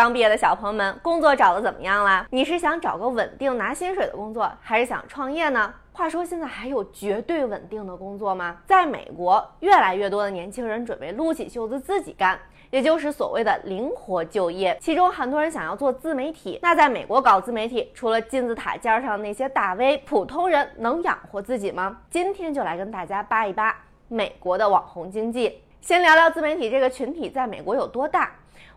刚毕业的小朋友们，工作找的怎么样啦？你是想找个稳定拿薪水的工作，还是想创业呢？话说，现在还有绝对稳定的工作吗？在美国，越来越多的年轻人准备撸起袖子自己干。也就是所谓的灵活就业，其中很多人想要做自媒体。那在美国搞自媒体，除了金字塔尖上那些大 V，普通人能养活自己吗？今天就来跟大家扒一扒美国的网红经济。先聊聊自媒体这个群体在美国有多大。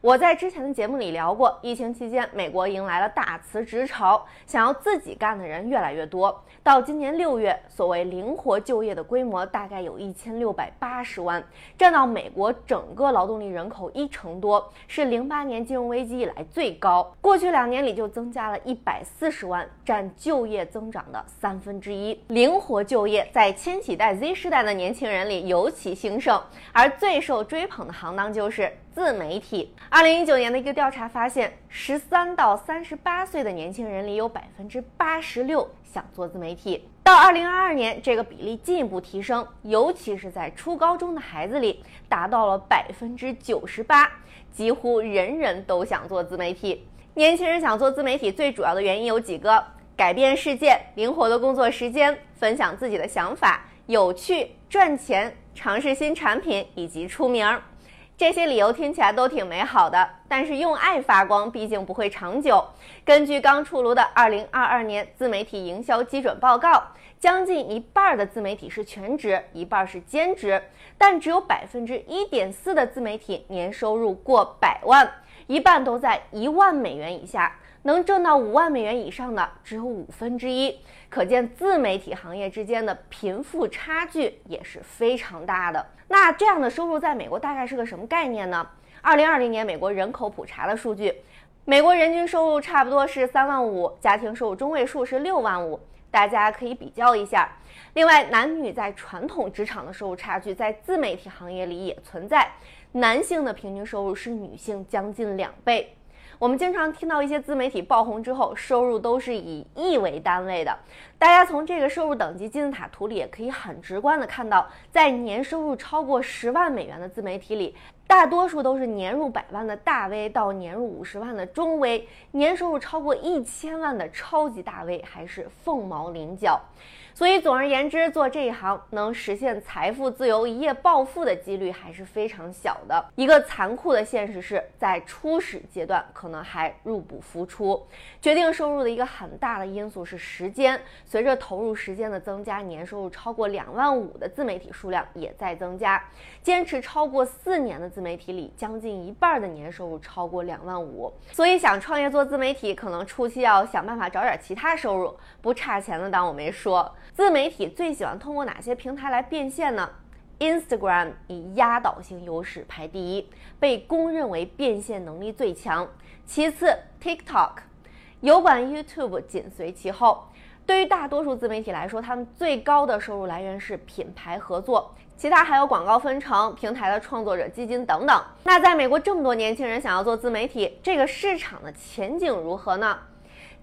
我在之前的节目里聊过，疫情期间，美国迎来了大辞职潮，想要自己干的人越来越多。到今年六月，所谓灵活就业的规模大概有一千六百八十万，占到美国整个劳动力人口一成多，是零八年金融危机以来最高。过去两年里就增加了一百四十万，占就业增长的三分之一。灵活就业在千禧代 Z 世代的年轻人里尤其兴盛，而最受追捧的行当就是。自媒体，二零一九年的一个调查发现，十三到三十八岁的年轻人里有百分之八十六想做自媒体。到二零二二年，这个比例进一步提升，尤其是在初高中的孩子里，达到了百分之九十八，几乎人人都想做自媒体。年轻人想做自媒体最主要的原因有几个：改变世界、灵活的工作时间、分享自己的想法、有趣、赚钱、尝试新产品以及出名。这些理由听起来都挺美好的，但是用爱发光毕竟不会长久。根据刚出炉的二零二二年自媒体营销基准报告，将近一半的自媒体是全职，一半是兼职，但只有百分之一点四的自媒体年收入过百万，一半都在一万美元以下。能挣到五万美元以上的只有五分之一，可见自媒体行业之间的贫富差距也是非常大的。那这样的收入在美国大概是个什么概念呢？二零二零年美国人口普查的数据，美国人均收入差不多是三万五，家庭收入中位数是六万五，大家可以比较一下。另外，男女在传统职场的收入差距在自媒体行业里也存在，男性的平均收入是女性将近两倍。我们经常听到一些自媒体爆红之后，收入都是以亿为单位的。大家从这个收入等级金字塔图里也可以很直观的看到，在年收入超过十万美元的自媒体里，大多数都是年入百万的大 V 到年入五十万的中 V，年收入超过一千万的超级大 V 还是凤毛麟角。所以，总而言之，做这一行能实现财富自由、一夜暴富的几率还是非常小的。一个残酷的现实是，在初始阶段可能还入不敷出。决定收入的一个很大的因素是时间，随着投入时间的增加，年收入超过两万五的自媒体数量也在增加。坚持超过四年的自媒体里，将近一半的年收入超过两万五。所以，想创业做自媒体，可能初期要想办法找点其他收入，不差钱的当我没说。自媒体最喜欢通过哪些平台来变现呢？Instagram 以压倒性优势排第一，被公认为变现能力最强。其次，TikTok，油管 YouTube 紧随其后。对于大多数自媒体来说，他们最高的收入来源是品牌合作，其他还有广告分成、平台的创作者基金等等。那在美国这么多年轻人想要做自媒体，这个市场的前景如何呢？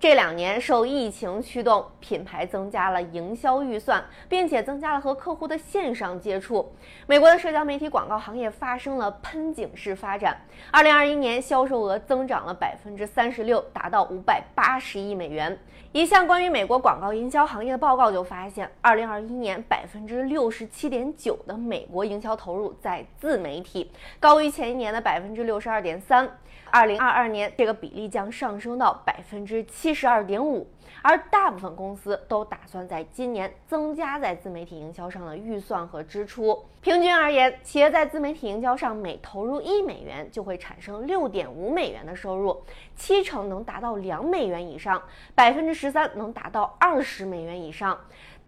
这两年受疫情驱动，品牌增加了营销预算，并且增加了和客户的线上接触。美国的社交媒体广告行业发生了喷井式发展。二零二一年销售额增长了百分之三十六，达到五百八十亿美元。一项关于美国广告营销行业的报告就发现，二零二一年百分之六十七点九的美国营销投入在自媒体，高于前一年的百分之六十二点三。二零二二年，这个比例将上升到百分之七十二点五，而大部分公司都打算在今年增加在自媒体营销上的预算和支出。平均而言，企业在自媒体营销上每投入一美元，就会产生六点五美元的收入，七成能达到两美元以上，百分之十三能达到二十美元以上。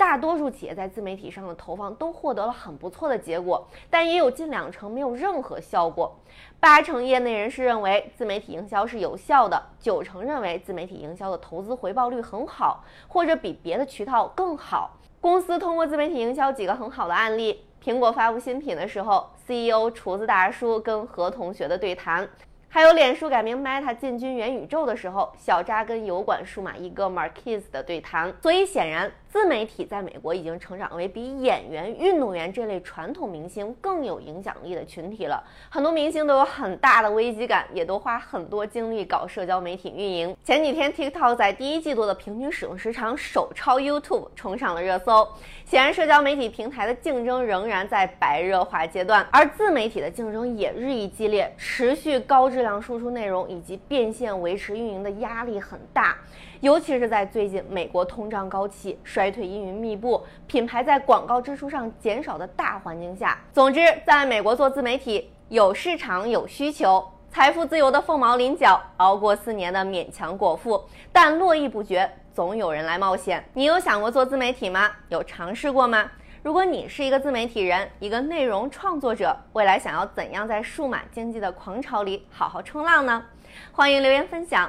大多数企业在自媒体上的投放都获得了很不错的结果，但也有近两成没有任何效果。八成业内人士认为自媒体营销是有效的，九成认为自媒体营销的投资回报率很好，或者比别的渠道更好。公司通过自媒体营销几个很好的案例：苹果发布新品的时候，CEO 厨子大叔跟何同学的对谈。还有脸书改名 Meta 进军元宇宙的时候，小扎跟油管数码一哥 Marquez 的对谈。所以显然，自媒体在美国已经成长为比演员、运动员这类传统明星更有影响力的群体了。很多明星都有很大的危机感，也都花很多精力搞社交媒体运营。前几天 TikTok 在第一季度的平均使用时长首超 YouTube，冲上了热搜。显然，社交媒体平台的竞争仍然在白热化阶段，而自媒体的竞争也日益激烈，持续高质。量输出内容以及变现维持运营的压力很大，尤其是在最近美国通胀高企、衰退阴云密布、品牌在广告支出上减少的大环境下。总之，在美国做自媒体有市场有需求，财富自由的凤毛麟角，熬过四年的勉强果腹，但络绎不绝，总有人来冒险。你有想过做自媒体吗？有尝试过吗？如果你是一个自媒体人，一个内容创作者，未来想要怎样在数码经济的狂潮里好好冲浪呢？欢迎留言分享。